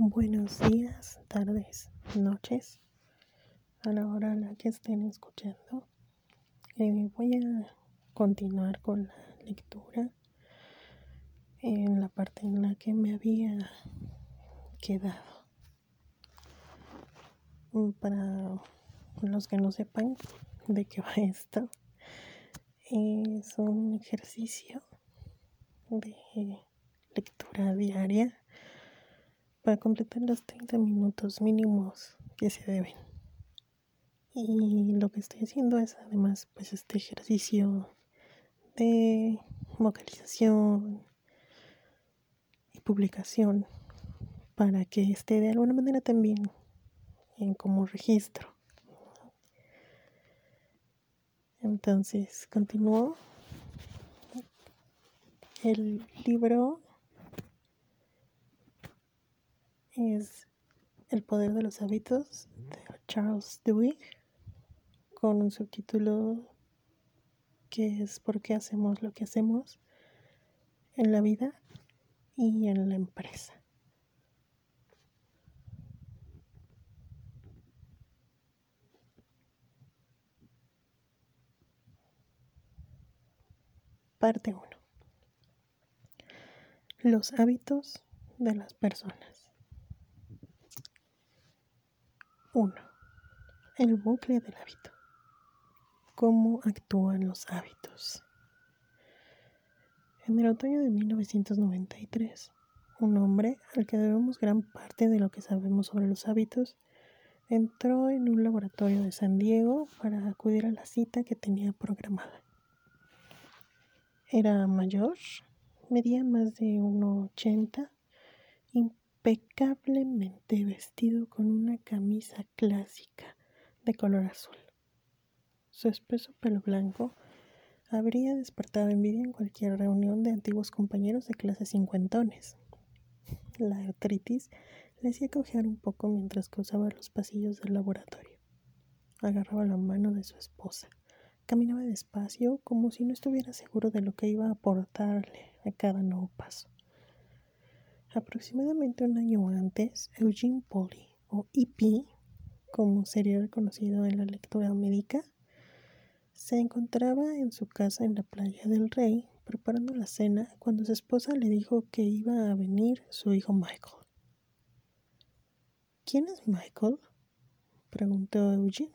Buenos días, tardes, noches, a la hora a la que estén escuchando. Eh, voy a continuar con la lectura en la parte en la que me había quedado. Para los que no sepan de qué va esto, es un ejercicio de lectura diaria para completar los 30 minutos mínimos que se deben. Y lo que estoy haciendo es además pues este ejercicio de vocalización y publicación para que esté de alguna manera también en como registro. Entonces, continúo. El libro es El poder de los hábitos de Charles Duhigg con un subtítulo que es ¿Por qué hacemos lo que hacemos en la vida y en la empresa? Parte 1. Los hábitos de las personas. 1. El bucle del hábito. ¿Cómo actúan los hábitos? En el otoño de 1993, un hombre al que debemos gran parte de lo que sabemos sobre los hábitos entró en un laboratorio de San Diego para acudir a la cita que tenía programada. Era mayor, medía más de 1,80, impecablemente vestido con una camisa clásica de color azul. Su espeso pelo blanco habría despertado envidia en cualquier reunión de antiguos compañeros de clase cincuentones. La artritis le hacía cojear un poco mientras cruzaba los pasillos del laboratorio. Agarraba la mano de su esposa Caminaba despacio, como si no estuviera seguro de lo que iba a aportarle a cada nuevo paso. Aproximadamente un año antes, Eugene Polly, o EP, como sería reconocido en la lectura médica, se encontraba en su casa en la playa del Rey preparando la cena cuando su esposa le dijo que iba a venir su hijo Michael. ¿Quién es Michael? preguntó Eugene.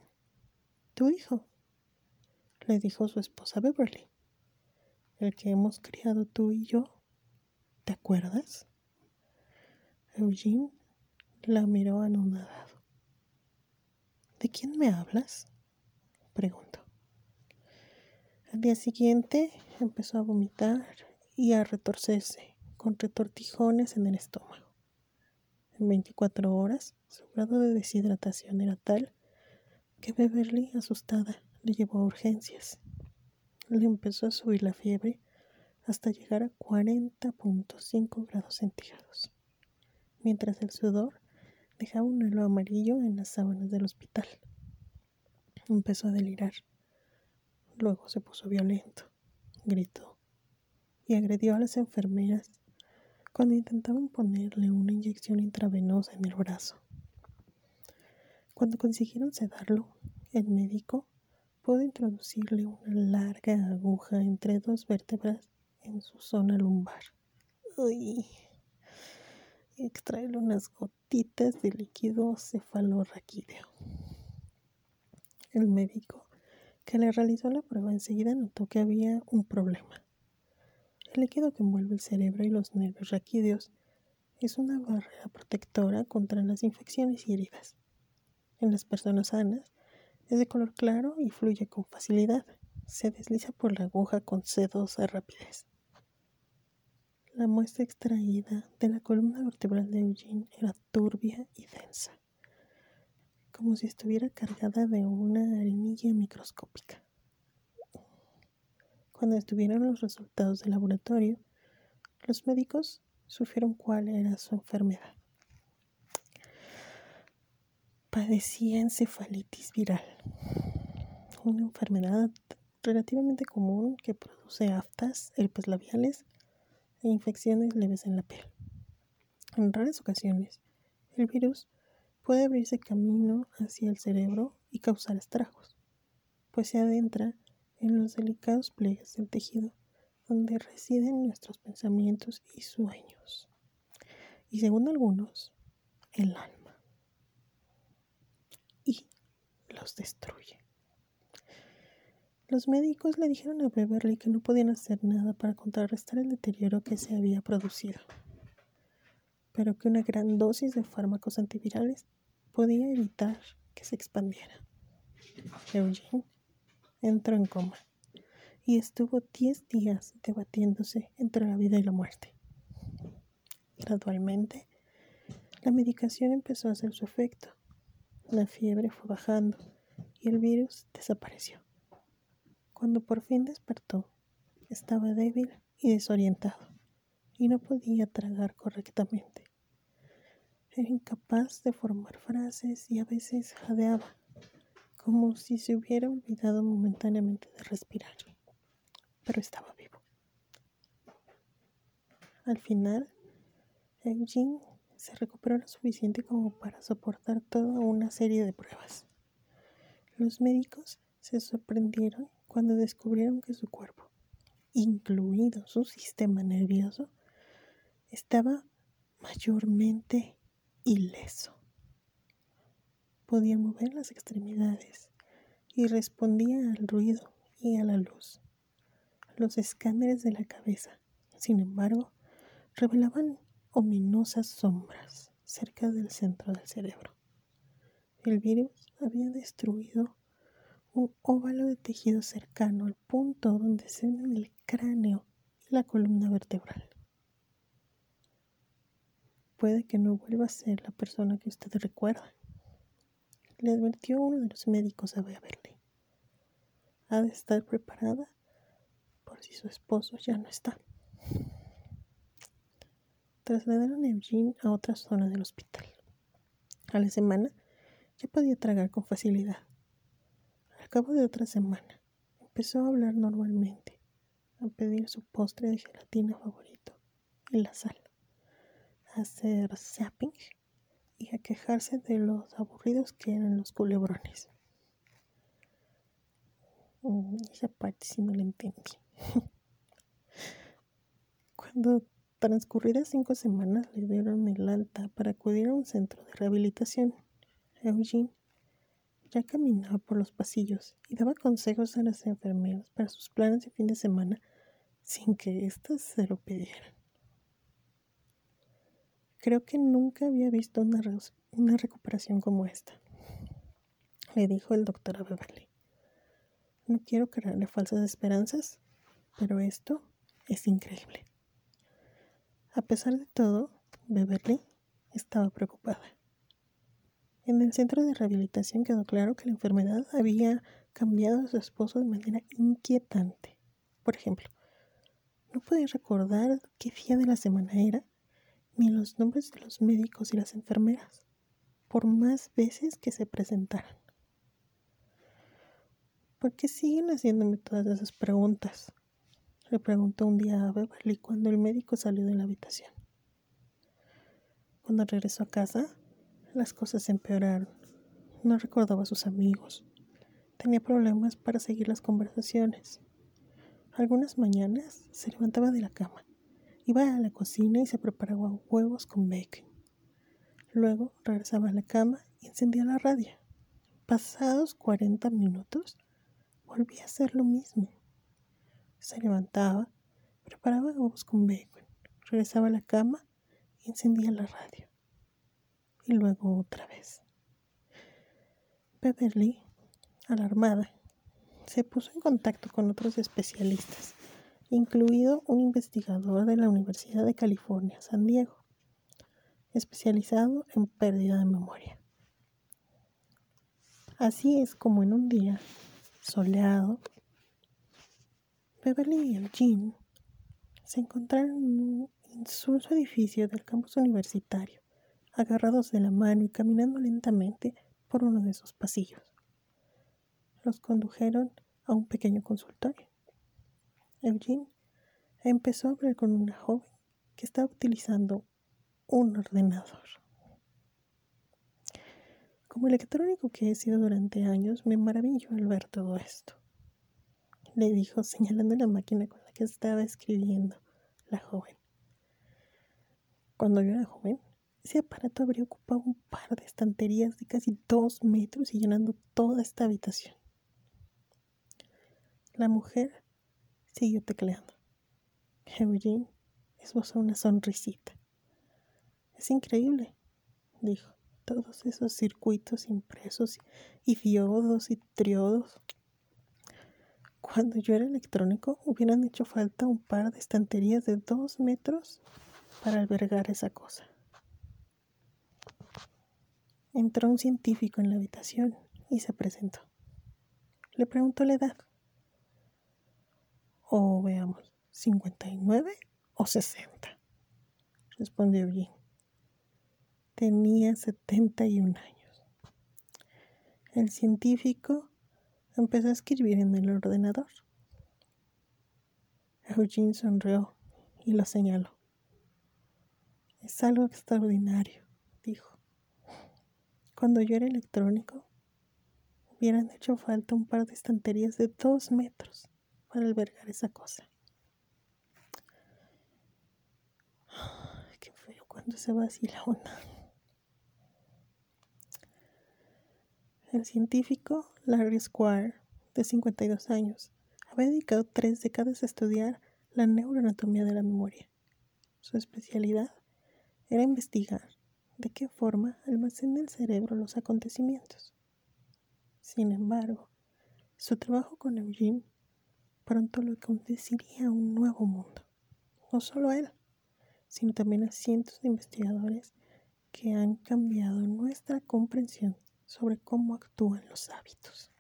Tu hijo, le dijo su esposa Beverly. El que hemos criado tú y yo. ¿Te acuerdas? Eugene la miró anonadado. ¿De quién me hablas? preguntó. Al día siguiente empezó a vomitar y a retorcerse con retortijones en el estómago. En 24 horas, su grado de deshidratación era tal que Beverly, asustada, le llevó a urgencias. Le empezó a subir la fiebre hasta llegar a 40.5 grados centígrados, mientras el sudor dejaba un halo amarillo en las sábanas del hospital. Empezó a delirar. Luego se puso violento, gritó y agredió a las enfermeras cuando intentaban ponerle una inyección intravenosa en el brazo. Cuando consiguieron sedarlo, el médico pudo introducirle una larga aguja entre dos vértebras en su zona lumbar. Uy. Extraerle unas gotitas de líquido cefalorraquídeo. El médico que le realizó la prueba enseguida notó que había un problema. El líquido que envuelve el cerebro y los nervios raquídeos es una barrera protectora contra las infecciones y heridas. En las personas sanas, es de color claro y fluye con facilidad. Se desliza por la aguja con sedosa rapidez. La muestra extraída de la columna vertebral de Eugene era turbia y densa, como si estuviera cargada de una arenilla microscópica. Cuando estuvieron los resultados del laboratorio, los médicos supieron cuál era su enfermedad padecía encefalitis viral, una enfermedad relativamente común que produce aftas, herpes labiales e infecciones leves en la piel. En raras ocasiones, El virus puede abrirse camino hacia el cerebro y causar estragos, pues se adentra en los delicados pliegues del tejido donde residen nuestros pensamientos y sueños. Y según algunos, el alma. Y los destruye. Los médicos le dijeron a Beverly que no podían hacer nada para contrarrestar el deterioro que se había producido, pero que una gran dosis de fármacos antivirales podía evitar que se expandiera. Eugene entró en coma y estuvo 10 días debatiéndose entre la vida y la muerte. Gradualmente, la medicación empezó a hacer su efecto. La fiebre fue bajando y el virus desapareció. Cuando por fin despertó, estaba débil y desorientado y no podía tragar correctamente. Era incapaz de formar frases y a veces jadeaba, como si se hubiera olvidado momentáneamente de respirar pero estaba vivo. Al final, Eugene se recuperó lo suficiente como para soportar toda una serie de pruebas. Los médicos se sorprendieron cuando descubrieron que su cuerpo, incluido su sistema nervioso, estaba mayormente ileso. Podía mover las extremidades y respondía al ruido y a la luz los escáneres de la cabeza. Sin embargo, revelaban ominosas sombras cerca del centro del cerebro. El virus había destruido un óvalo de tejido cercano al punto donde se unen el cráneo y la columna vertebral. Puede que no vuelva a ser la persona que usted recuerda, le advirtió uno de los médicos a Beverly. Ha de estar preparada si su esposo ya no está. Trasladaron a Eugene a otra zona del hospital. A la semana ya podía tragar con facilidad. Cabo de otra semana empezó a hablar normalmente, a pedir su postre de gelatina favorito en la sala, a hacer zapping y a quejarse de los aburridos que eran los culebrones. Mm, esa parte sí no la entendí. Cuando transcurridas cinco semanas le dieron el alta para acudir a un centro de rehabilitación, Eugene ya caminaba por los pasillos y daba consejos a las enfermeras para sus planes de fin de semana sin que éstas se lo pidieran. Creo que nunca había visto una, recuperación como esta, le dijo el doctor a Beverly. No quiero crearle falsas esperanzas, pero esto es increíble. A pesar de todo, Beverly estaba preocupada. En el centro de rehabilitación quedó claro que la enfermedad había cambiado a su esposo de manera inquietante. Por ejemplo, no podía recordar qué día de la semana era, ni los nombres de los médicos y las enfermeras, por más veces que se presentaran. ¿Por qué siguen haciéndome todas esas preguntas? le preguntó un día a Beverly cuando el médico salió de la habitación. Cuando regresó a casa, las cosas empeoraron. No recordaba a sus amigos. Tenía problemas para seguir las conversaciones. Algunas mañanas se levantaba de la cama, iba a la cocina y se preparaba huevos con bacon. Luego regresaba a la cama y encendía la radio. Pasados 40 minutos, volvía a hacer lo mismo. Se levantaba, preparaba huevos con bacon, regresaba a la cama y encendía la radio. Y luego otra vez. Beverly, alarmada, se puso en contacto con otros especialistas, incluido un investigador de la Universidad de California, San Diego, especializado en pérdida de memoria. Así es como en un día soleado Beverly y Eugene se encontraron en un insulso edificio del campus universitario, agarrados de la mano y caminando lentamente por uno de sus pasillos. Los condujeron a un pequeño consultorio. Eugene empezó a hablar con una joven que estaba utilizando un ordenador. Como electrónico que he sido durante años, me maravillo al ver todo esto, le dijo señalando la máquina con la que estaba escribiendo la joven. Cuando yo era joven, ese aparato habría ocupado un par de estanterías de casi dos metros y llenando toda esta habitación. La mujer siguió tecleando. Eugene esbozó una sonrisita. Es increíble, dijo. Todos esos circuitos impresos y diodos y triodos. Cuando yo era electrónico, hubieran hecho falta un par de estanterías de dos metros para albergar esa cosa. Entró un científico en la habitación y se presentó. Le preguntó la edad. O veamos, ¿59 o 60? Respondió bien. Tenía 71 años. El científico empezó a escribir en el ordenador. Eugene sonrió y lo señaló. Es algo extraordinario. Cuando yo era electrónico, hubieran hecho falta un par de estanterías de dos metros para albergar esa cosa. Qué feo cuando se va así la onda. El científico Larry Squire, de 52 años, había dedicado tres décadas a estudiar la neuroanatomía de la memoria. Su especialidad era investigar de qué forma almacena el cerebro los acontecimientos. Sin embargo, su trabajo con Eugene pronto lo conduciría a un nuevo mundo. No solo a él, sino también a cientos de investigadores que han cambiado nuestra comprensión sobre cómo actúan los hábitos.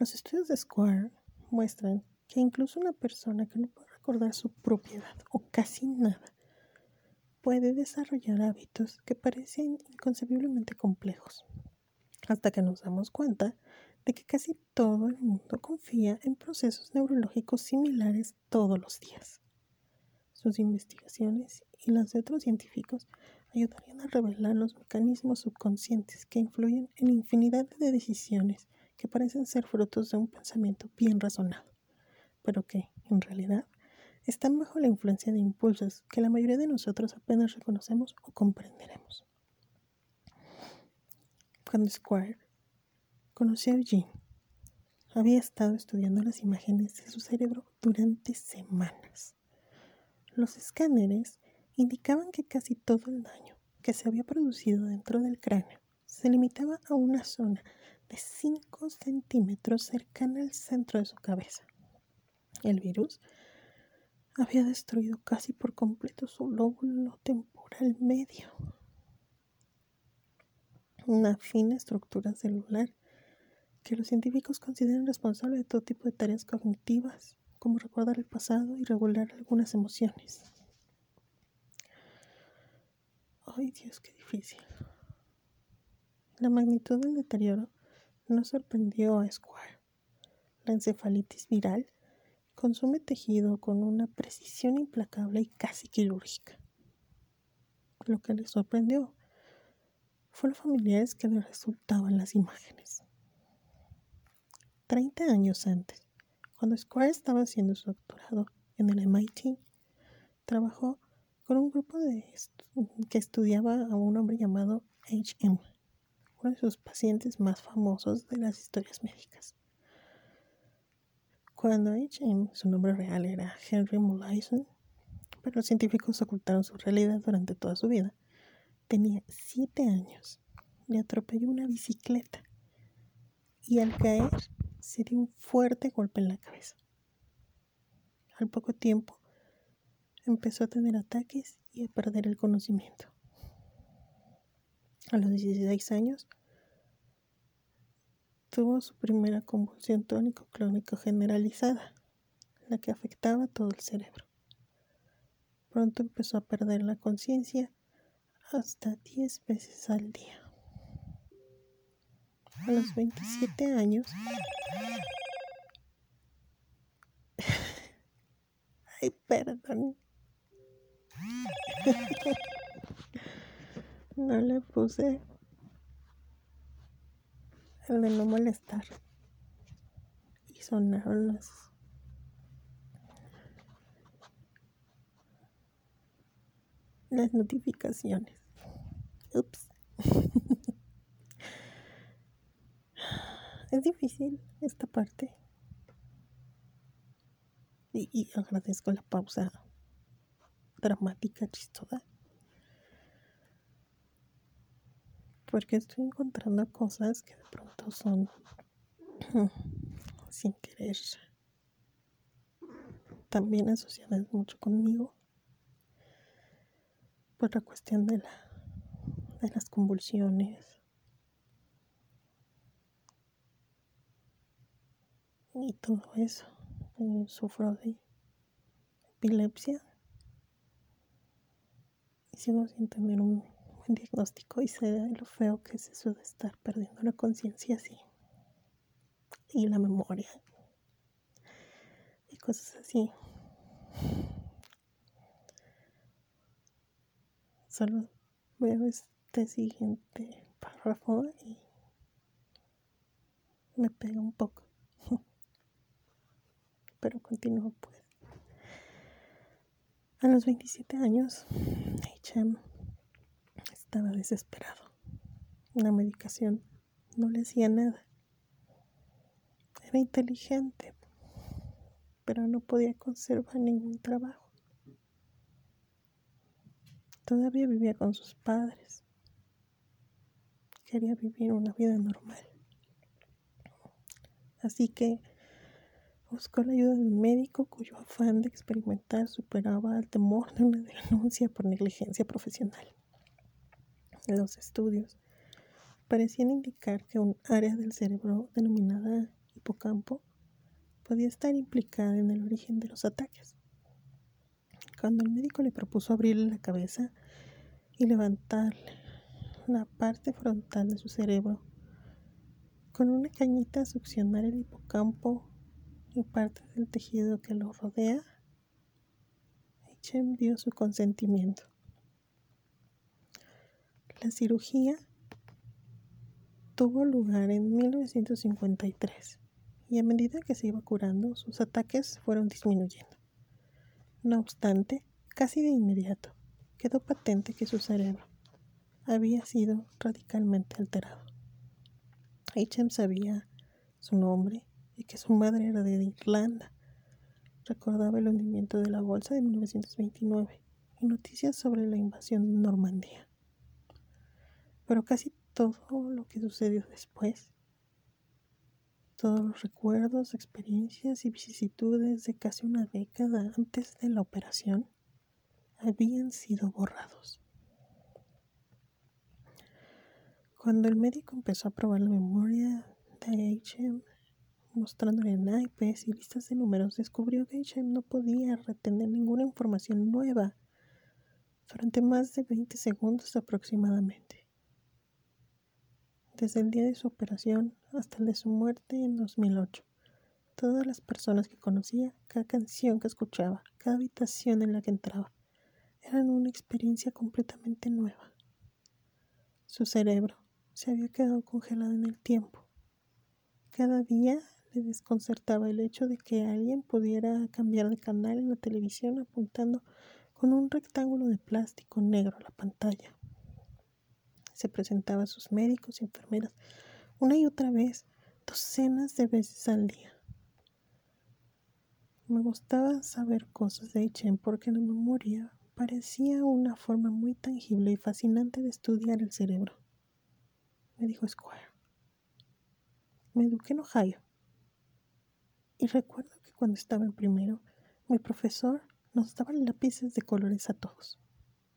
Los estudios de Square muestran que incluso una persona que no puede recordar su propiedad o casi nada puede desarrollar hábitos que parecen inconcebiblemente complejos, hasta que nos damos cuenta de que casi todo el mundo confía en procesos neurológicos similares todos los días. Sus investigaciones y las de otros científicos ayudarían a revelar los mecanismos subconscientes que influyen en infinidad de decisiones que parecen ser frutos de un pensamiento bien razonado, pero que, en realidad, están bajo la influencia de impulsos que la mayoría de nosotros apenas reconocemos o comprenderemos. Cuando Squire conoció a Eugene, había estado estudiando las imágenes de su cerebro durante semanas. Los escáneres indicaban que casi todo el daño que se había producido dentro del cráneo se limitaba a una zona de 5 centímetros cercana al centro de su cabeza. El virus había destruido casi por completo su lóbulo temporal medio. Una fina estructura celular que los científicos consideran responsable de todo tipo de tareas cognitivas, como recordar el pasado y regular algunas emociones. Ay Dios, qué difícil. La magnitud del deterioro no sorprendió a Square. La encefalitis viral Consume tejido con una precisión implacable y casi quirúrgica. Lo que le sorprendió fue los familiares que le resultaban las imágenes. Treinta años antes, cuando Square estaba haciendo su doctorado en el MIT, trabajó con un grupo de que estudiaba a un hombre llamado H.M., uno de sus pacientes más famosos de las historias médicas. Cuando H.M., su nombre real era Henry Molaison, pero los científicos ocultaron su realidad durante toda su vida, tenía siete años. Le atropelló una bicicleta y al caer se dio un fuerte golpe en la cabeza. Al poco tiempo empezó a tener ataques y a perder el conocimiento. A los 16 años tuvo su primera convulsión tónico-clónica generalizada, la que afectaba todo el cerebro. Pronto empezó a perder la conciencia hasta 10 veces al día. A los 27 años, ay, perdón. no le puse el de no molestar. Y sonaron las las notificaciones. Ups. es difícil esta parte. Y, y, agradezco la pausa dramática, chistosa. Porque estoy encontrando cosas que de pronto son sin querer también asociadas mucho conmigo por la cuestión de, la, de las convulsiones. Y todo eso. Eh, sufro de epilepsia. Y sigo sin tener un diagnóstico y sé lo feo que es eso de estar perdiendo la conciencia así. Y la memoria. Y cosas así. Solo veo este siguiente párrafo y me pega un poco. Pero continúo pues. A los 27 años, HM estaba desesperado. La medicación no le hacía nada. Era inteligente, pero no podía conservar ningún trabajo. Todavía vivía con sus padres. Quería vivir una vida normal. Así que buscó la ayuda de un médico cuyo afán de experimentar superaba el temor de una denuncia por negligencia profesional. Los estudios parecían indicar que un área del cerebro denominada hipocampo podía estar implicada en el origen de los ataques. Cuando el médico le propuso abrirle la cabeza y levantarle la parte frontal de su cerebro, con una cañita succionar el hipocampo y parte del tejido que lo rodea, Echem dio su consentimiento. La cirugía tuvo lugar en 1953 y a medida que se iba curando, sus ataques fueron disminuyendo. No obstante, casi de inmediato, quedó patente que su cerebro había sido radicalmente alterado. H.M. sabía su nombre y que su madre era de Irlanda. Recordaba el hundimiento de la bolsa de 1929 y noticias sobre la invasión de Normandía. Pero casi todo lo que sucedió después todos los recuerdos, experiencias y vicisitudes de casi una década antes de la operación habían sido borrados. Cuando el médico empezó a probar la memoria de HM, mostrándole naipes y listas de números, descubrió que HM no podía retener ninguna información nueva durante más de 20 segundos aproximadamente desde el día de su operación hasta el de su muerte en 2008. Todas las personas que conocía, cada canción que escuchaba, cada habitación en la que entraba, eran una experiencia completamente nueva. Su cerebro se había quedado congelado en el tiempo. Cada día le desconcertaba el hecho de que alguien pudiera cambiar de canal en la televisión apuntando con un rectángulo de plástico negro a la pantalla se presentaba a sus médicos y enfermeras una y otra vez, docenas de veces al día. Me gustaba saber cosas de Chen porque la memoria parecía una forma muy tangible y fascinante de estudiar el cerebro. Me dijo Squire. Me eduqué en Ohio. Y recuerdo que cuando estaba en primero, mi profesor nos daba lápices de colores a todos.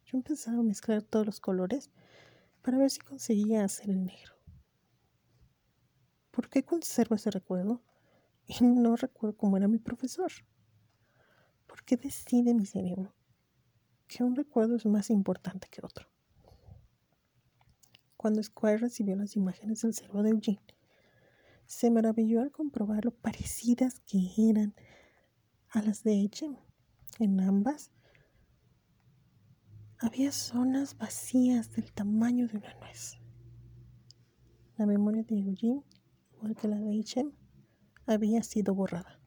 Yo empezaba a mezclar todos los colores para ver si conseguía hacer el negro. ¿Por qué conservo ese recuerdo? Y no recuerdo cómo era mi profesor. ¿Por qué decide mi cerebro que un recuerdo es más importante que otro? Cuando Squire recibió las imágenes del cerebro de Eugene, se maravilló al comprobar lo parecidas que eran a las de H. En ambas había zonas vacías del tamaño de una nuez. La memoria de Eugene igual que la de H.M., había sido borrada.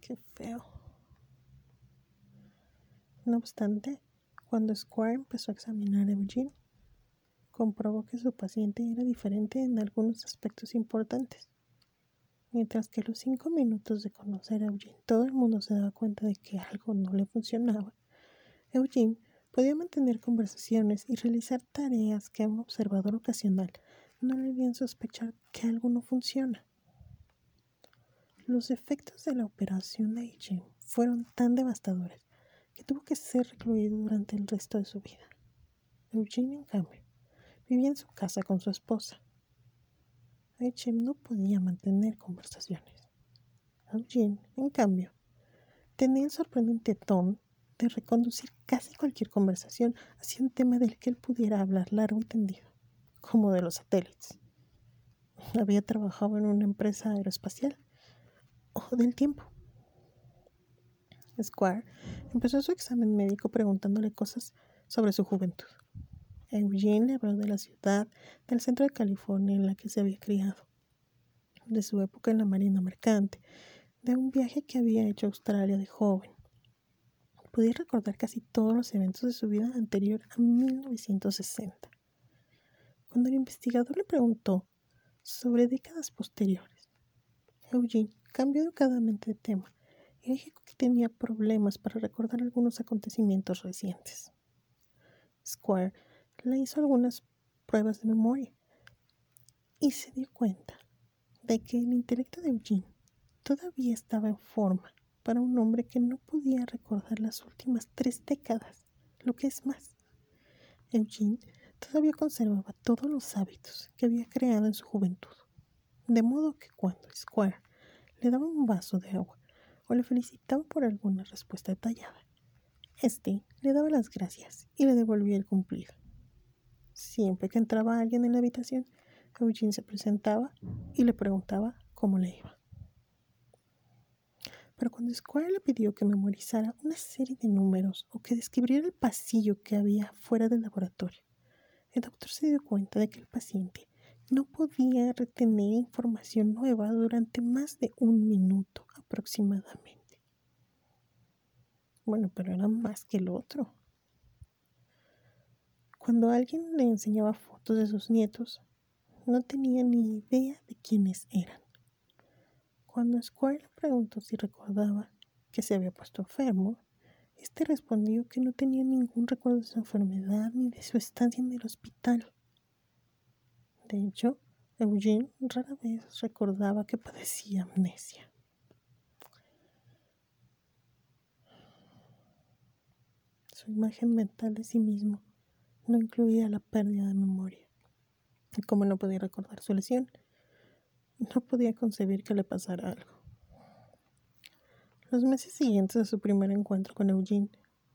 Qué feo. No obstante, cuando Squire empezó a examinar a Eugene, comprobó que su paciente era diferente en algunos aspectos importantes. Mientras que a los cinco minutos de conocer a Eugene todo el mundo se daba cuenta de que algo no le funcionaba, Eugene podía mantener conversaciones y realizar tareas que a un observador ocasional no le harían sospechar que algo no funciona. Los efectos de la operación de Eugene fueron tan devastadores que tuvo que ser recluido durante el resto de su vida. Eugene, en cambio, vivía en su casa con su esposa. H.M. no podía mantener conversaciones. Eugene, en cambio, tenía el sorprendente tono de reconducir casi cualquier conversación hacia un tema del que él pudiera hablar largo y tendido, como de los satélites. Había trabajado en una empresa aeroespacial o del tiempo. Square empezó su examen médico preguntándole cosas sobre su juventud. Eugene le habló de la ciudad del centro de California en la que se había criado, de su época en la marina mercante, de un viaje que había hecho a Australia de joven. Podía recordar casi todos los eventos de su vida anterior a 1960. Cuando el investigador le preguntó sobre décadas posteriores, Eugene cambió educadamente de tema y dijo que tenía problemas para recordar algunos acontecimientos recientes. Square le hizo algunas pruebas de memoria y se dio cuenta de que el intelecto de Eugene todavía estaba en forma para un hombre que no podía recordar las últimas tres décadas, lo que es más. Eugene todavía conservaba todos los hábitos que había creado en su juventud, de modo que cuando Square le daba un vaso de agua o le felicitaba por alguna respuesta detallada, este le daba las gracias y le devolvía el cumplido. Siempre que entraba alguien en la habitación, Eugene se presentaba y le preguntaba cómo le iba. Pero cuando Square le pidió que memorizara una serie de números o que describiera el pasillo que había fuera del laboratorio, el doctor se dio cuenta de que el paciente no podía retener información nueva durante más de un minuto aproximadamente. Bueno, pero era más que el otro. Cuando alguien le enseñaba fotos de sus nietos, no tenía ni idea de quiénes eran. Cuando Squire le preguntó si recordaba que se había puesto enfermo, este respondió que no tenía ningún recuerdo de su enfermedad ni de su estancia en el hospital. De hecho, Eugene rara vez recordaba que padecía amnesia. Su imagen mental de sí mismo no incluía la pérdida de memoria. Y como no podía recordar su lesión, no podía concebir que le pasara algo. Los meses siguientes a su primer encuentro con Eugene,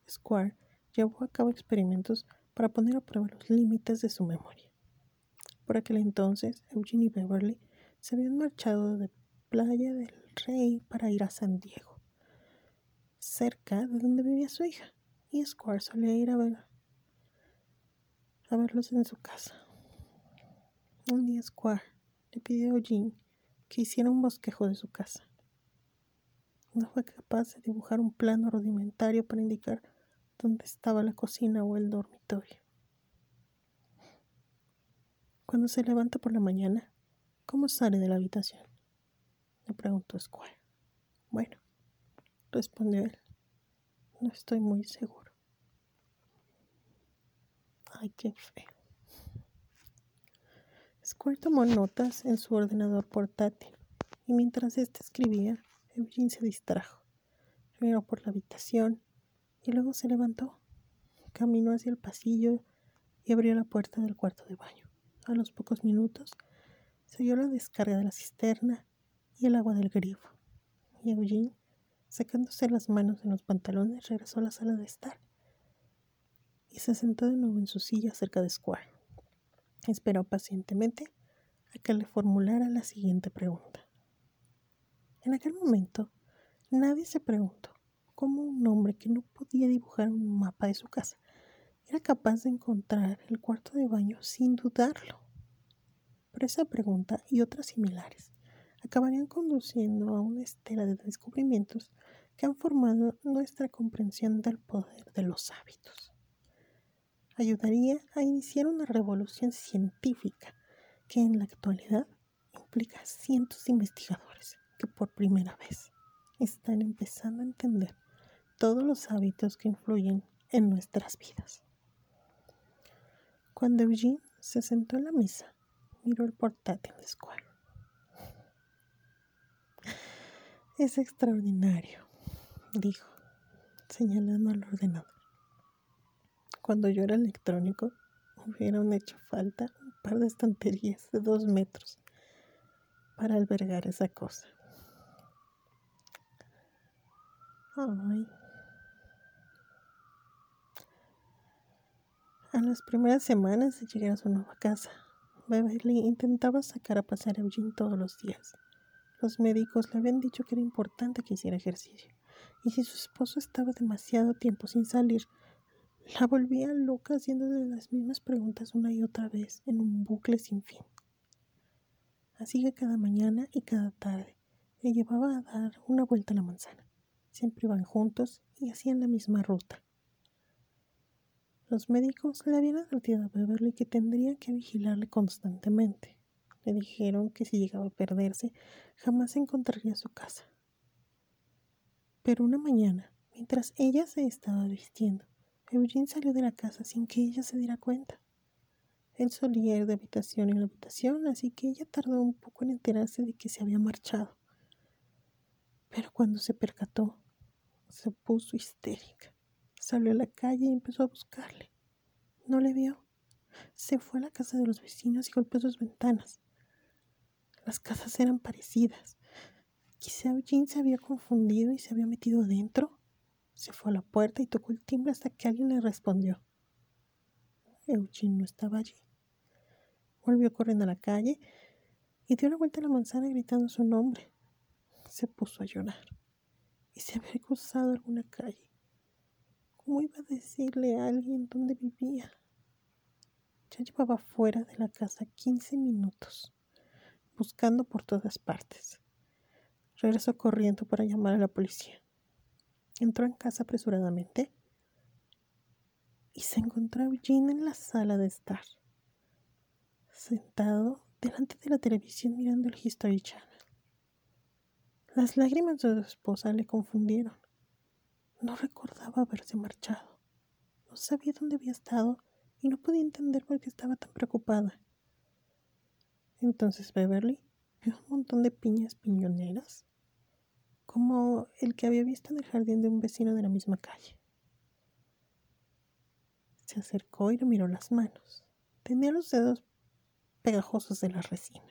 Square llevó a cabo experimentos para poner a prueba los límites de su memoria. Por aquel entonces, Eugene y Beverly se habían marchado de Playa del Rey para ir a San Diego, cerca de donde vivía su hija, y Square solía ir a ver verlos en su casa. Un día Square le pidió a Eugene que hiciera un bosquejo de su casa. No fue capaz de dibujar un plano rudimentario para indicar dónde estaba la cocina o el dormitorio. Cuando se levanta por la mañana, ¿cómo sale de la habitación? Le preguntó Square. Bueno, respondió él. No estoy muy seguro. Ay, qué feo. Square tomó notas en su ordenador portátil y mientras éste escribía, Eugene se distrajo. Miró por la habitación y luego se levantó. Caminó hacia el pasillo y abrió la puerta del cuarto de baño. A los pocos minutos se oyó la descarga de la cisterna y el agua del grifo. Y Eugene, secándose las manos en los pantalones, regresó a la sala de estar y se sentó de nuevo en su silla cerca de Square. Esperó pacientemente a que le formulara la siguiente pregunta. En aquel momento, nadie se preguntó cómo un hombre que no podía dibujar un mapa de su casa era capaz de encontrar el cuarto de baño sin dudarlo. Pero esa pregunta y otras similares acabarían conduciendo a una estela de descubrimientos que han formado nuestra comprensión del poder de los hábitos. Ayudaría a iniciar una revolución científica que en la actualidad implica a cientos de investigadores que por primera vez están empezando a entender todos los hábitos que influyen en nuestras vidas. Cuando Eugene se sentó en la mesa, miró el portátil de Square. Es extraordinario, dijo, señalando al ordenador. Cuando yo era electrónico, hubieran hecho falta un par de estanterías de dos metros para albergar esa cosa. Ay. A las primeras semanas de llegar a su nueva casa, Beverly intentaba sacar a pasear a Eugene todos los días. Los médicos le habían dicho que era importante que hiciera ejercicio, y si su esposo estaba demasiado tiempo sin salir, la volvía loca haciéndole las mismas preguntas una y otra vez en un bucle sin fin. Así que cada mañana y cada tarde le llevaba a dar una vuelta a la manzana. Siempre iban juntos y hacían la misma ruta. Los médicos le habían advertido a Beverly que tendría que vigilarle constantemente. Le dijeron que si llegaba a perderse, jamás encontraría su casa. Pero una mañana, mientras ella se estaba vistiendo, Eugene salió de la casa sin que ella se diera cuenta. Él solía ir de habitación en habitación, así que ella tardó un poco en enterarse de que se había marchado. Pero cuando se percató, se puso histérica. Salió a la calle y empezó a buscarle. No le vio. Se fue a la casa de los vecinos y golpeó sus ventanas. Las casas eran parecidas. Quizá Eugene se había confundido y se había metido dentro. Se fue a la puerta y tocó el timbre hasta que alguien le respondió. Eugene no estaba allí. Volvió corriendo a la calle y dio la vuelta a la manzana gritando su nombre. Se puso a llorar y se había cruzado alguna calle. ¿Cómo iba a decirle a alguien dónde vivía? Ya llevaba fuera de la casa 15 minutos, buscando por todas partes. Regresó corriendo para llamar a la policía. Entró en casa apresuradamente y se encontró Eugene en la sala de estar, sentado delante de la televisión mirando el History Channel. Las lágrimas de su esposa le confundieron. No recordaba haberse marchado. No sabía dónde había estado y no podía entender por qué estaba tan preocupada. Entonces Beverly vio un montón de piñas piñoneras, como el que había visto en el jardín de un vecino de la misma calle. Se acercó y le miró las manos. Tenía los dedos pegajosos de la resina.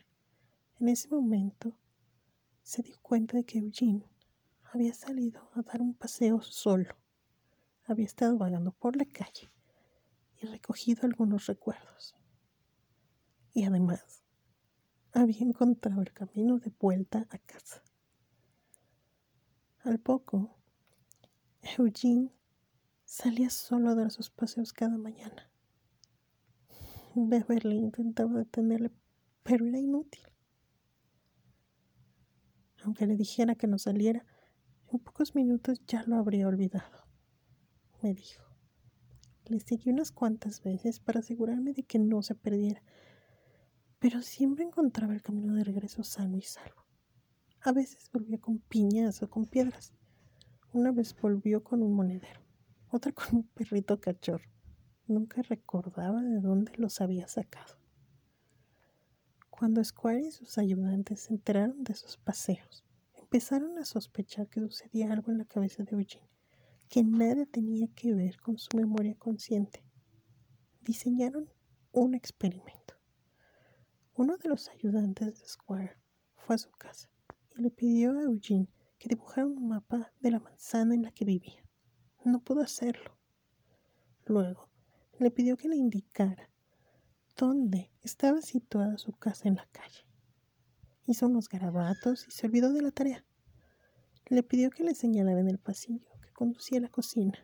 En ese momento se dio cuenta de que Eugene había salido a dar un paseo solo. Había estado vagando por la calle y recogido algunos recuerdos. Y además, había encontrado el camino de vuelta a casa. Al poco, Eugene salía solo a dar sus paseos cada mañana. Beverly intentaba detenerle, pero era inútil. Aunque le dijera que no saliera, en pocos minutos ya lo habría olvidado, me dijo. Le seguí unas cuantas veces para asegurarme de que no se perdiera, pero siempre encontraba el camino de regreso sano y salvo. A veces volvía con piñas o con piedras. Una vez volvió con un monedero, otra con un perrito cachorro. Nunca recordaba de dónde los había sacado. Cuando Squire y sus ayudantes se enteraron de sus paseos, empezaron a sospechar que sucedía algo en la cabeza de Eugene, que nada tenía que ver con su memoria consciente. Diseñaron un experimento. Uno de los ayudantes de Square fue a su casa y le pidió a Eugene que dibujara un mapa de la manzana en la que vivía. No pudo hacerlo. Luego le pidió que le indicara dónde estaba situada su casa en la calle hizo unos garabatos y se olvidó de la tarea. Le pidió que le señalara en el pasillo que conducía a la cocina.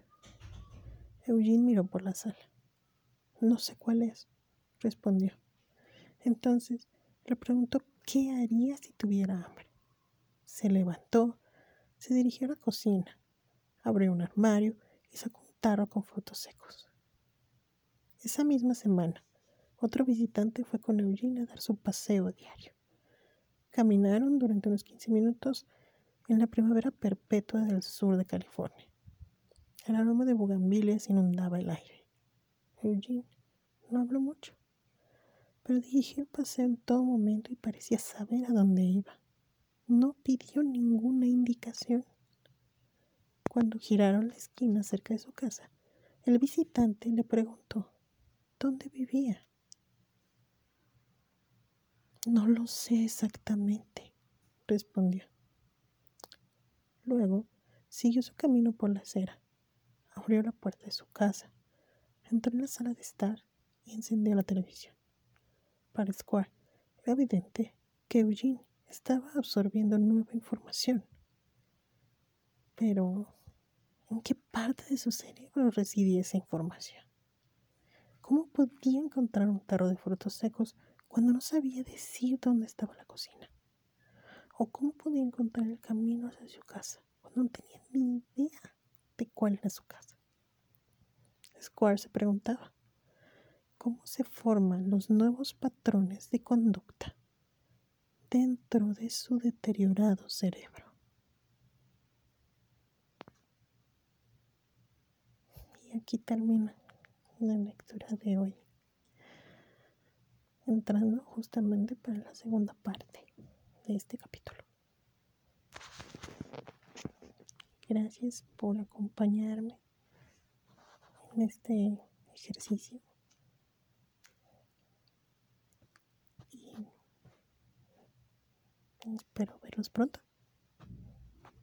Eugene miró por la sala. No sé cuál es, respondió. Entonces Le preguntó qué haría si tuviera hambre. Se levantó, se dirigió a la cocina, abrió un armario y sacó un tarro con frutos secos. Esa misma semana, otro visitante fue con Eugene a dar su paseo diario. Caminaron durante unos 15 minutos en la primavera perpetua del sur de California. El aroma de bugambilias inundaba el aire. Eugene no habló mucho, pero dirigió el paseo en todo momento y parecía saber a dónde iba. No pidió ninguna indicación. Cuando giraron la esquina cerca de su casa, el visitante le preguntó dónde vivía. No lo sé exactamente, respondió. Luego siguió su camino por la acera, abrió la puerta de su casa, entró en la sala de estar y encendió la televisión. Para Square era evidente que Eugene estaba absorbiendo nueva información. Pero, ¿en qué parte de su cerebro residía esa información? ¿Cómo podía encontrar un tarro de frutos secos cuando no sabía decir dónde estaba la cocina? ¿O cómo podía encontrar el camino hacia su casa cuando no tenía ni idea de cuál era su casa? Square se preguntaba, ¿cómo se forman los nuevos patrones de conducta dentro de su deteriorado cerebro? Y aquí termina la lectura de hoy, entrando justamente para la segunda parte de este capítulo. Gracias por acompañarme en este ejercicio. Espero verlos pronto.